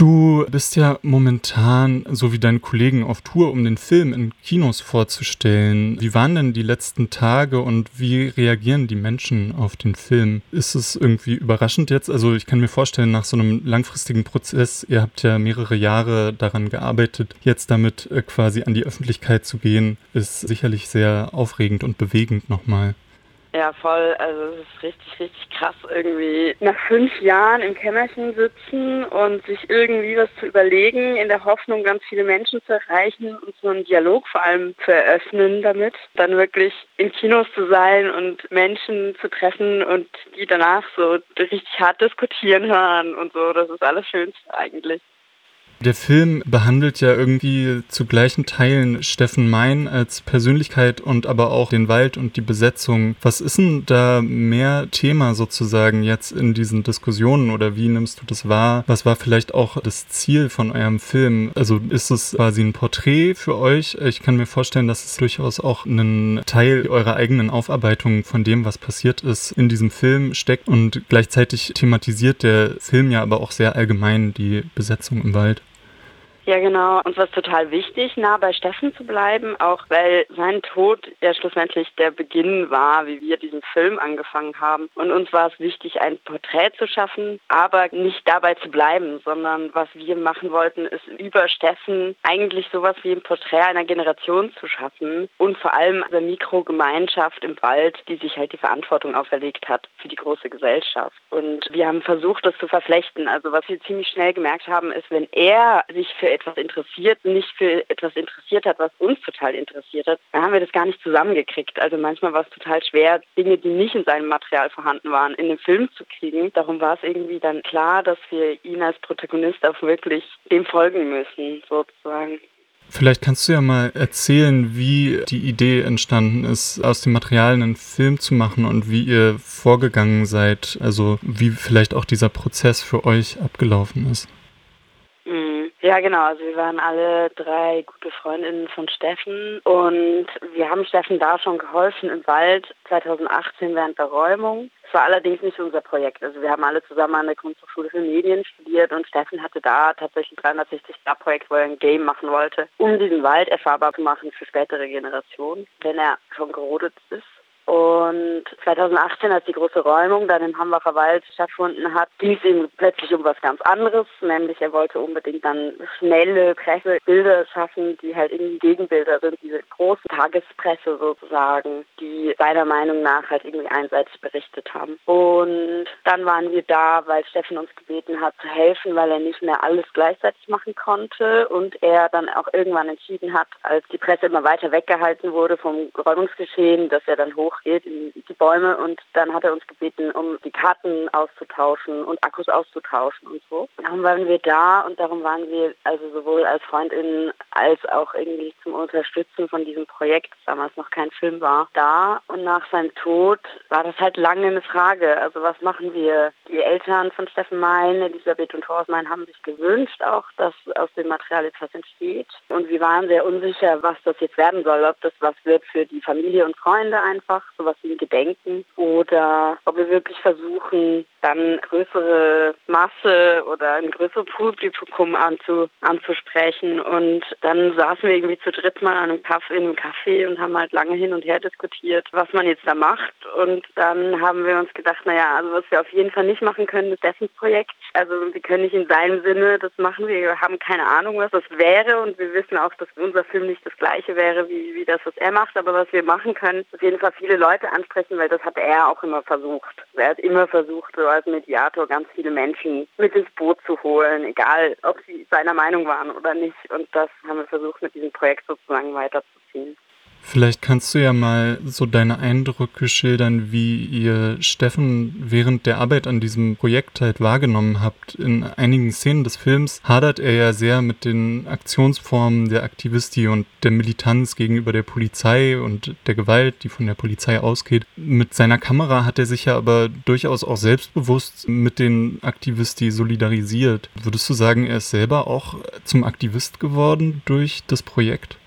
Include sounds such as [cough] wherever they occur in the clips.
Du bist ja momentan, so wie deine Kollegen, auf Tour, um den Film in Kinos vorzustellen. Wie waren denn die letzten Tage und wie reagieren die Menschen auf den Film? Ist es irgendwie überraschend jetzt? Also ich kann mir vorstellen, nach so einem langfristigen Prozess, ihr habt ja mehrere Jahre daran gearbeitet, jetzt damit äh, quasi an die Öffentlichkeit zu gehen, ist sicherlich sehr aufregend und bewegend nochmal. Ja, voll. Also es ist richtig, richtig krass irgendwie nach fünf Jahren im Kämmerchen sitzen und sich irgendwie was zu überlegen, in der Hoffnung, ganz viele Menschen zu erreichen und so einen Dialog vor allem zu eröffnen damit. Dann wirklich in Kinos zu sein und Menschen zu treffen und die danach so richtig hart diskutieren hören und so. Das ist alles Schönste eigentlich. Der Film behandelt ja irgendwie zu gleichen Teilen Steffen Mein als Persönlichkeit und aber auch den Wald und die Besetzung. Was ist denn da mehr Thema sozusagen jetzt in diesen Diskussionen oder wie nimmst du das wahr? Was war vielleicht auch das Ziel von eurem Film? Also ist es quasi ein Porträt für euch? Ich kann mir vorstellen, dass es durchaus auch einen Teil eurer eigenen Aufarbeitung von dem, was passiert ist, in diesem Film steckt und gleichzeitig thematisiert der Film ja aber auch sehr allgemein die Besetzung im Wald. Ja, genau. Uns war es total wichtig, nah bei Steffen zu bleiben, auch weil sein Tod ja schlussendlich der Beginn war, wie wir diesen Film angefangen haben. Und uns war es wichtig, ein Porträt zu schaffen, aber nicht dabei zu bleiben, sondern was wir machen wollten, ist über Steffen eigentlich sowas wie ein Porträt einer Generation zu schaffen und vor allem eine Mikrogemeinschaft im Wald, die sich halt die Verantwortung auferlegt hat für die große Gesellschaft. Und wir haben versucht, das zu verflechten. Also was wir ziemlich schnell gemerkt haben, ist, wenn er sich für etwas interessiert, nicht für etwas interessiert hat, was uns total interessiert hat, dann haben wir das gar nicht zusammengekriegt. Also manchmal war es total schwer, Dinge, die nicht in seinem Material vorhanden waren, in den Film zu kriegen. Darum war es irgendwie dann klar, dass wir ihn als Protagonist auch wirklich dem folgen müssen, sozusagen. Vielleicht kannst du ja mal erzählen, wie die Idee entstanden ist, aus dem Material einen Film zu machen und wie ihr vorgegangen seid, also wie vielleicht auch dieser Prozess für euch abgelaufen ist. Ja, genau. Also wir waren alle drei gute Freundinnen von Steffen und wir haben Steffen da schon geholfen im Wald 2018 während der Räumung. Es war allerdings nicht unser Projekt. Also wir haben alle zusammen an der Kunsthochschule für Medien studiert und Steffen hatte da tatsächlich ein 360-Grad-Projekt, wo er ein Game machen wollte, um diesen Wald erfahrbar zu machen für spätere Generationen, wenn er schon gerodet ist. Und 2018, als die große Räumung dann im Hambacher Wald stattgefunden hat, ging es ihm plötzlich um was ganz anderes, nämlich er wollte unbedingt dann schnelle Pressebilder schaffen, die halt irgendwie Gegenbilder sind, diese große Tagespresse sozusagen, die seiner Meinung nach halt irgendwie einseitig berichtet haben. Und dann waren wir da, weil Steffen uns gebeten hat zu helfen, weil er nicht mehr alles gleichzeitig machen konnte und er dann auch irgendwann entschieden hat, als die Presse immer weiter weggehalten wurde vom Räumungsgeschehen, dass er dann hoch geht in die Bäume und dann hat er uns gebeten, um die Karten auszutauschen und Akkus auszutauschen und so. Darum waren wir da und darum waren wir also sowohl als Freundinnen als auch irgendwie zum Unterstützen von diesem Projekt, damals noch kein Film war, da. Und nach seinem Tod war das halt lange eine Frage. Also was machen wir? Die Eltern von Steffen Mein, Elisabeth und Thorsten Mein haben sich gewünscht auch, dass aus dem Material etwas entsteht. Und wir waren sehr unsicher, was das jetzt werden soll, ob das was wird für die Familie und Freunde einfach sowas wie ein Gedenken oder ob wir wirklich versuchen, dann größere Masse oder ein größeres Publikum anzu, anzusprechen. Und dann saßen wir irgendwie zu dritt mal an einem Kaffee, in einem Café und haben halt lange hin und her diskutiert, was man jetzt da macht. Und dann haben wir uns gedacht, naja, also was wir auf jeden Fall nicht machen können, ist dessen Projekt. Also wir können nicht in seinem Sinne das machen. Wir haben keine Ahnung, was das wäre und wir wissen auch, dass unser Film nicht das gleiche wäre wie, wie das, was er macht. Aber was wir machen können, auf jeden Fall viele Leute ansprechen, weil das hat er auch immer versucht. Er hat immer versucht, so als Mediator ganz viele Menschen mit ins Boot zu holen, egal ob sie seiner Meinung waren oder nicht. Und das haben wir versucht, mit diesem Projekt sozusagen weiterzuziehen. Vielleicht kannst du ja mal so deine Eindrücke schildern, wie ihr Steffen während der Arbeit an diesem Projekt halt wahrgenommen habt. In einigen Szenen des Films hadert er ja sehr mit den Aktionsformen der Aktivistie und der Militanz gegenüber der Polizei und der Gewalt, die von der Polizei ausgeht. Mit seiner Kamera hat er sich ja aber durchaus auch selbstbewusst mit den Aktivisti solidarisiert. Würdest du sagen, er ist selber auch zum Aktivist geworden durch das Projekt?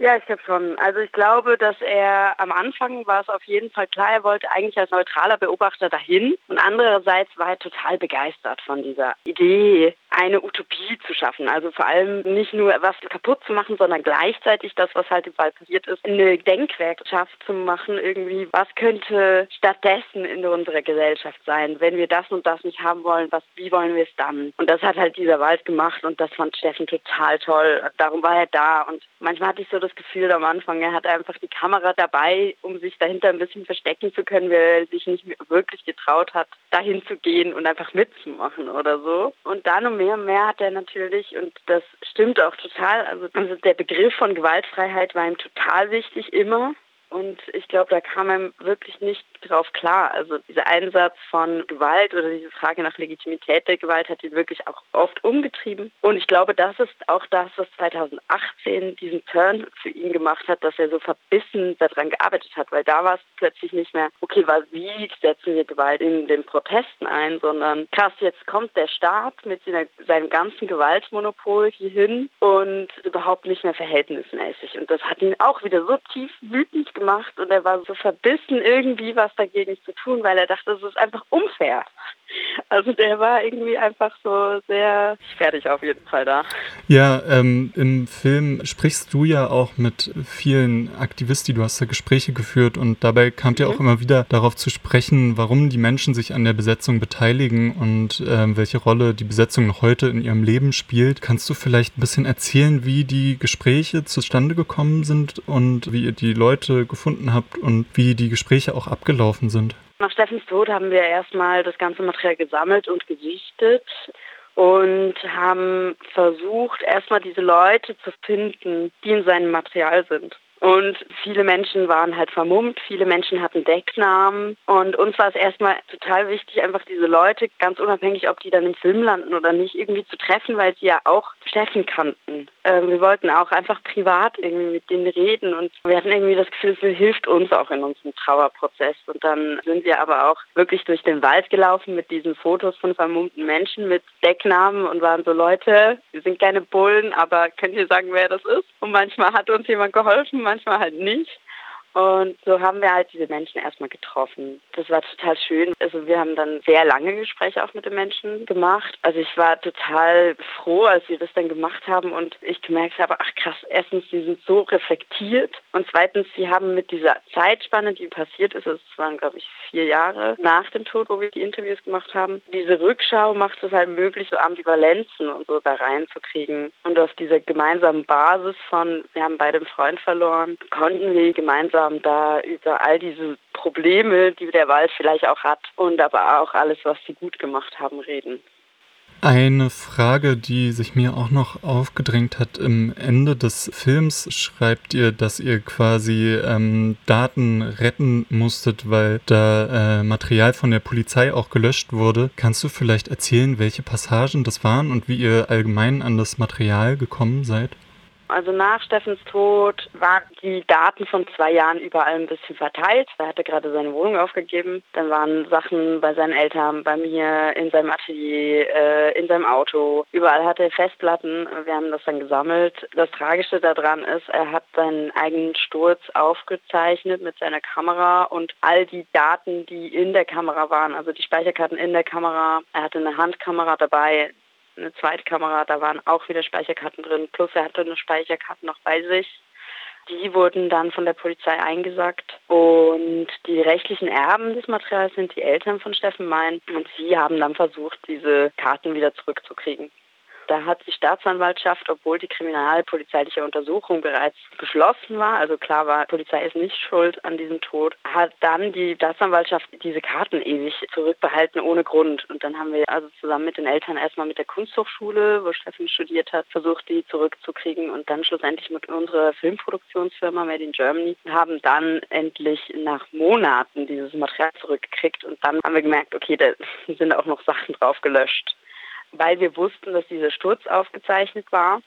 Ja, ich glaube schon. Also ich glaube, dass er am Anfang war es auf jeden Fall klar, er wollte eigentlich als neutraler Beobachter dahin und andererseits war er total begeistert von dieser Idee, eine Utopie zu schaffen. Also vor allem nicht nur was kaputt zu machen, sondern gleichzeitig das, was halt im Wald passiert ist, eine Denkwerkschaft zu machen. Irgendwie, was könnte stattdessen in unserer Gesellschaft sein, wenn wir das und das nicht haben wollen, was, wie wollen wir es dann? Und das hat halt dieser Wald gemacht und das fand Steffen total toll. Darum war er da und manchmal hatte ich so das Gefühl am Anfang, er hatte einfach die Kamera dabei, um sich dahinter ein bisschen verstecken zu können, weil er sich nicht wirklich getraut hat, dahin zu gehen und einfach mitzumachen oder so. Und dann um mehr und mehr hat er natürlich, und das stimmt auch total, also, also der Begriff von Gewaltfreiheit war ihm total wichtig immer. Und ich glaube, da kam einem wirklich nicht drauf klar. Also dieser Einsatz von Gewalt oder diese Frage nach Legitimität der Gewalt hat ihn wirklich auch oft umgetrieben. Und ich glaube, das ist auch das, was 2018 diesen Turn für ihn gemacht hat, dass er so verbissen daran gearbeitet hat. Weil da war es plötzlich nicht mehr, okay, wie setzen wir Gewalt in den Protesten ein, sondern krass, jetzt kommt der Staat mit seinem ganzen Gewaltmonopol hierhin und überhaupt nicht mehr verhältnismäßig. Und das hat ihn auch wieder so tief wütend gemacht und er war so verbissen irgendwie was dagegen zu tun, weil er dachte, es ist einfach unfair. Also der war irgendwie einfach so sehr fertig auf jeden Fall da. Ja, ähm, im Film sprichst du ja auch mit vielen Aktivisten, du hast da Gespräche geführt und dabei kamt mhm. ja auch immer wieder darauf zu sprechen, warum die Menschen sich an der Besetzung beteiligen und ähm, welche Rolle die Besetzung noch heute in ihrem Leben spielt. Kannst du vielleicht ein bisschen erzählen, wie die Gespräche zustande gekommen sind und wie ihr die Leute gefunden habt und wie die Gespräche auch abgelaufen sind? Nach Steffens Tod haben wir erstmal das ganze Material gesammelt und gesichtet und haben versucht, erstmal diese Leute zu finden, die in seinem Material sind. Und viele Menschen waren halt vermummt, viele Menschen hatten Decknamen. Und uns war es erstmal total wichtig, einfach diese Leute, ganz unabhängig, ob die dann im Film landen oder nicht, irgendwie zu treffen, weil sie ja auch Steffen kannten. Ähm, wir wollten auch einfach privat irgendwie mit denen reden und wir hatten irgendwie das Gefühl, es hilft uns auch in unserem Trauerprozess. Und dann sind wir aber auch wirklich durch den Wald gelaufen mit diesen Fotos von vermummten Menschen mit Decknamen und waren so Leute, wir sind keine Bullen, aber könnt ihr sagen, wer das ist? Und manchmal hat uns jemand geholfen, manchmal halt nicht. Und so haben wir halt diese Menschen erstmal getroffen. Das war total schön. Also wir haben dann sehr lange Gespräche auch mit den Menschen gemacht. Also ich war total froh, als wir das dann gemacht haben und ich gemerkt habe, ach krass, erstens, sie sind so reflektiert und zweitens, sie haben mit dieser Zeitspanne, die passiert ist, es waren glaube ich vier Jahre nach dem Tod, wo wir die Interviews gemacht haben, diese Rückschau macht es halt möglich, so Ambivalenzen und so da reinzukriegen. Und auf dieser gemeinsamen Basis von, wir haben beide einen Freund verloren, konnten wir gemeinsam gemeinsam da über all diese Probleme, die der Wald vielleicht auch hat und aber auch alles, was sie gut gemacht haben, reden. Eine Frage, die sich mir auch noch aufgedrängt hat, im Ende des Films schreibt ihr, dass ihr quasi ähm, Daten retten musstet, weil da äh, Material von der Polizei auch gelöscht wurde. Kannst du vielleicht erzählen, welche Passagen das waren und wie ihr allgemein an das Material gekommen seid? Also nach Steffens Tod waren die Daten von zwei Jahren überall ein bisschen verteilt. Er hatte gerade seine Wohnung aufgegeben. Dann waren Sachen bei seinen Eltern, bei mir, in seinem Atelier, äh, in seinem Auto. Überall hatte er Festplatten. Wir haben das dann gesammelt. Das Tragische daran ist, er hat seinen eigenen Sturz aufgezeichnet mit seiner Kamera und all die Daten, die in der Kamera waren, also die Speicherkarten in der Kamera. Er hatte eine Handkamera dabei eine Zweitkamera, da waren auch wieder Speicherkarten drin, plus er hatte eine Speicherkarte noch bei sich. Die wurden dann von der Polizei eingesackt und die rechtlichen Erben des Materials sind die Eltern von Steffen Mein und sie haben dann versucht, diese Karten wieder zurückzukriegen. Da hat die Staatsanwaltschaft, obwohl die kriminalpolizeiliche Untersuchung bereits beschlossen war, also klar war, Polizei ist nicht schuld an diesem Tod, hat dann die Staatsanwaltschaft diese Karten ewig zurückbehalten ohne Grund. Und dann haben wir also zusammen mit den Eltern erstmal mit der Kunsthochschule, wo Steffen studiert hat, versucht, die zurückzukriegen und dann schlussendlich mit unserer Filmproduktionsfirma Made in Germany haben dann endlich nach Monaten dieses Material zurückgekriegt und dann haben wir gemerkt, okay, da [laughs] sind auch noch Sachen drauf gelöscht weil wir wussten, dass dieser Sturz aufgezeichnet war,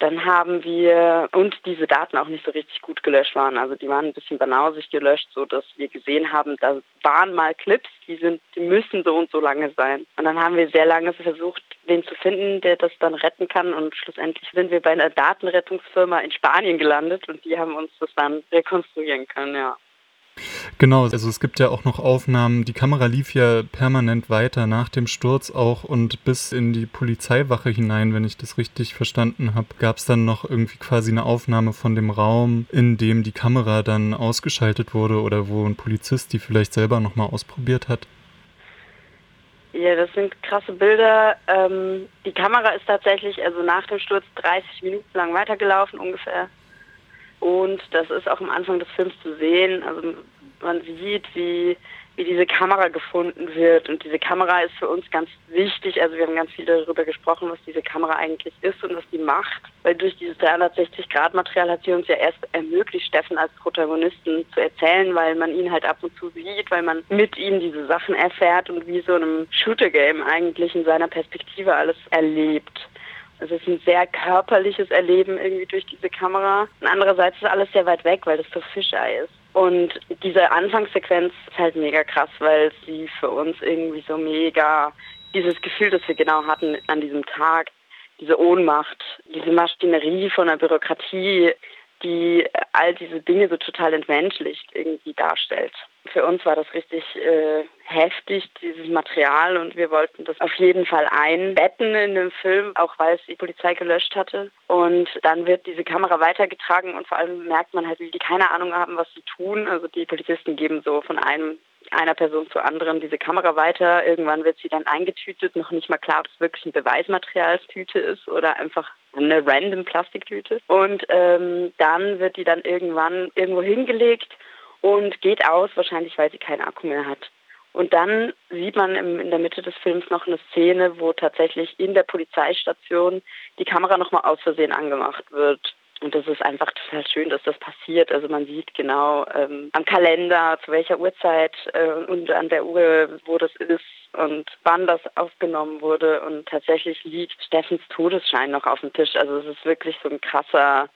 Dann haben wir, und diese Daten auch nicht so richtig gut gelöscht waren. Also die waren ein bisschen banausig gelöscht, so dass wir gesehen haben, da waren mal Clips, die sind, die müssen so und so lange sein. Und dann haben wir sehr lange versucht, den zu finden, der das dann retten kann. Und schlussendlich sind wir bei einer Datenrettungsfirma in Spanien gelandet und die haben uns das dann rekonstruieren können, ja. Genau, also es gibt ja auch noch Aufnahmen, die Kamera lief ja permanent weiter nach dem Sturz auch und bis in die Polizeiwache hinein, wenn ich das richtig verstanden habe, gab es dann noch irgendwie quasi eine Aufnahme von dem Raum, in dem die Kamera dann ausgeschaltet wurde oder wo ein Polizist die vielleicht selber nochmal ausprobiert hat. Ja, das sind krasse Bilder. Ähm, die Kamera ist tatsächlich also nach dem Sturz 30 Minuten lang weitergelaufen ungefähr. Und das ist auch am Anfang des Films zu sehen. Also man sieht, wie, wie diese Kamera gefunden wird. Und diese Kamera ist für uns ganz wichtig. Also wir haben ganz viel darüber gesprochen, was diese Kamera eigentlich ist und was die macht. Weil durch dieses 360-Grad-Material hat sie uns ja erst ermöglicht, Steffen als Protagonisten zu erzählen, weil man ihn halt ab und zu sieht, weil man mit ihm diese Sachen erfährt und wie so einem Shooter-Game eigentlich in seiner Perspektive alles erlebt. Es ist ein sehr körperliches Erleben irgendwie durch diese Kamera. Und andererseits ist alles sehr weit weg, weil das so Fischei ist. Und diese Anfangssequenz ist halt mega krass, weil sie für uns irgendwie so mega dieses Gefühl, das wir genau hatten an diesem Tag, diese Ohnmacht, diese Maschinerie von der Bürokratie, die all diese Dinge so total entmenschlicht irgendwie darstellt. Für uns war das richtig äh, heftig, dieses Material, und wir wollten das auf jeden Fall einbetten in den Film, auch weil es die Polizei gelöscht hatte. Und dann wird diese Kamera weitergetragen und vor allem merkt man halt, wie die keine Ahnung haben, was sie tun. Also die Polizisten geben so von einem einer Person zur anderen diese Kamera weiter. Irgendwann wird sie dann eingetütet, noch nicht mal klar, ob es wirklich ein Beweismaterialstüte ist oder einfach eine random Plastiktüte. Und ähm, dann wird die dann irgendwann irgendwo hingelegt und geht aus, wahrscheinlich weil sie keinen Akku mehr hat. Und dann sieht man in der Mitte des Films noch eine Szene, wo tatsächlich in der Polizeistation die Kamera nochmal aus Versehen angemacht wird. Und das ist einfach total schön, dass das passiert. Also man sieht genau ähm, am Kalender, zu welcher Uhrzeit äh, und an der Uhr, wo das ist und wann das aufgenommen wurde. Und tatsächlich liegt Steffens Todesschein noch auf dem Tisch. Also es ist wirklich so ein krasser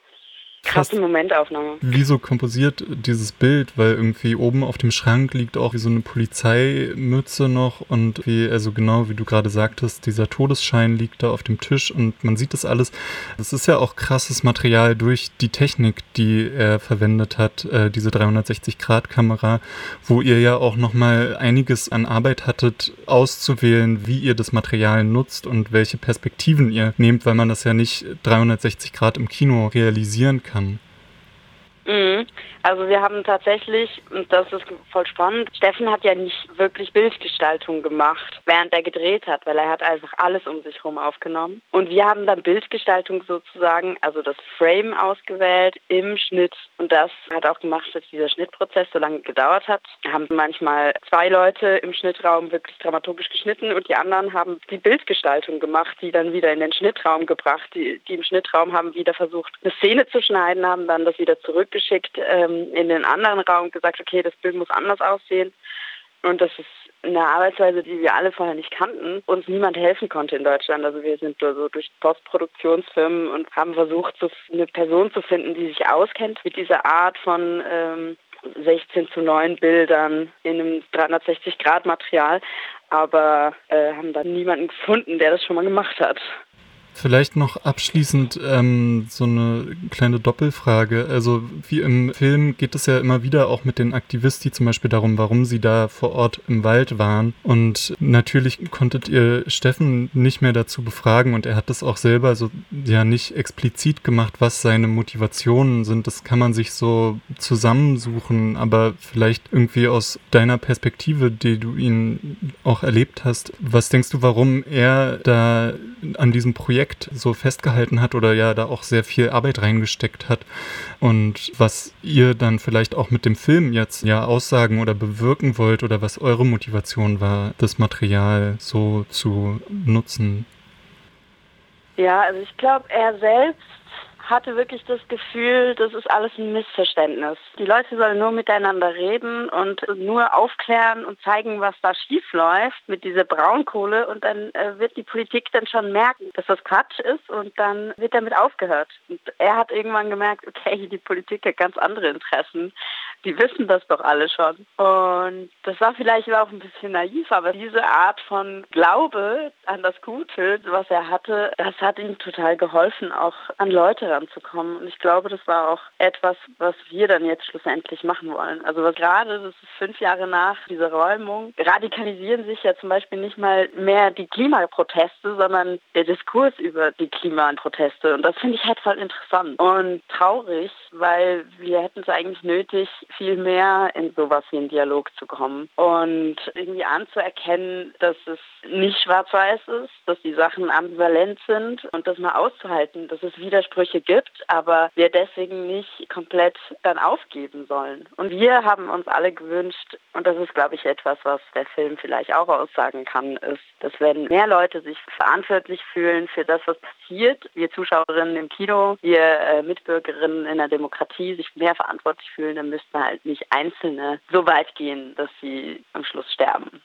Krasse Momentaufnahme. Wieso komposiert dieses Bild? Weil irgendwie oben auf dem Schrank liegt auch wie so eine Polizeimütze noch und wie, also genau wie du gerade sagtest, dieser Todesschein liegt da auf dem Tisch und man sieht das alles. Das ist ja auch krasses Material durch die Technik, die er verwendet hat, äh, diese 360-Grad-Kamera, wo ihr ja auch nochmal einiges an Arbeit hattet, auszuwählen, wie ihr das Material nutzt und welche Perspektiven ihr nehmt, weil man das ja nicht 360 Grad im Kino realisieren kann kann. Mhm. Also wir haben tatsächlich, und das ist voll spannend, Steffen hat ja nicht wirklich Bildgestaltung gemacht, während er gedreht hat, weil er hat einfach alles um sich herum aufgenommen. Und wir haben dann Bildgestaltung sozusagen, also das Frame ausgewählt im Schnitt. Und das hat auch gemacht, dass dieser Schnittprozess so lange gedauert hat. Wir haben manchmal zwei Leute im Schnittraum wirklich dramaturgisch geschnitten und die anderen haben die Bildgestaltung gemacht, die dann wieder in den Schnittraum gebracht. Die, die im Schnittraum haben wieder versucht, eine Szene zu schneiden, haben dann das wieder zurückgeschickt. Ähm, in den anderen Raum gesagt, okay, das Bild muss anders aussehen. Und das ist eine Arbeitsweise, die wir alle vorher nicht kannten, uns niemand helfen konnte in Deutschland. Also wir sind so durch Postproduktionsfirmen und haben versucht, so eine Person zu finden, die sich auskennt mit dieser Art von ähm, 16 zu 9 Bildern in einem 360-Grad-Material, aber äh, haben dann niemanden gefunden, der das schon mal gemacht hat. Vielleicht noch abschließend ähm, so eine kleine Doppelfrage. Also wie im Film geht es ja immer wieder auch mit den Aktivisten zum Beispiel darum, warum sie da vor Ort im Wald waren. Und natürlich konntet ihr Steffen nicht mehr dazu befragen und er hat das auch selber so ja nicht explizit gemacht, was seine Motivationen sind. Das kann man sich so zusammensuchen, aber vielleicht irgendwie aus deiner Perspektive, die du ihn auch erlebt hast. Was denkst du, warum er da an diesem Projekt Projekt so festgehalten hat oder ja da auch sehr viel Arbeit reingesteckt hat und was ihr dann vielleicht auch mit dem Film jetzt ja aussagen oder bewirken wollt oder was eure Motivation war, das Material so zu nutzen. Ja, also ich glaube, er selbst hatte wirklich das Gefühl, das ist alles ein Missverständnis. Die Leute sollen nur miteinander reden und nur aufklären und zeigen, was da schief läuft mit dieser Braunkohle und dann äh, wird die Politik dann schon merken, dass das Quatsch ist und dann wird damit aufgehört. Und er hat irgendwann gemerkt, okay, die Politik hat ganz andere Interessen. Die wissen das doch alle schon. Und das war vielleicht auch ein bisschen naiv, aber diese Art von Glaube an das Gute, was er hatte, das hat ihm total geholfen, auch an Leute ranzukommen. Und ich glaube, das war auch etwas, was wir dann jetzt schlussendlich machen wollen. Also gerade, das ist fünf Jahre nach dieser Räumung, radikalisieren sich ja zum Beispiel nicht mal mehr die Klimaproteste, sondern der Diskurs über die Klimaproteste. Und das finde ich halt voll interessant und traurig, weil wir hätten es eigentlich nötig, viel mehr in sowas wie einen Dialog zu kommen und irgendwie anzuerkennen, dass es nicht schwarz-weiß ist, dass die Sachen ambivalent sind und das mal auszuhalten, dass es Widersprüche gibt, aber wir deswegen nicht komplett dann aufgeben sollen. Und wir haben uns alle gewünscht, und das ist, glaube ich, etwas, was der Film vielleicht auch aussagen kann, ist, dass wenn mehr Leute sich verantwortlich fühlen für das, was passiert, wir Zuschauerinnen im Kino, wir äh, Mitbürgerinnen in der Demokratie sich mehr verantwortlich fühlen, dann müssten halt nicht Einzelne so weit gehen, dass sie am Schluss sterben.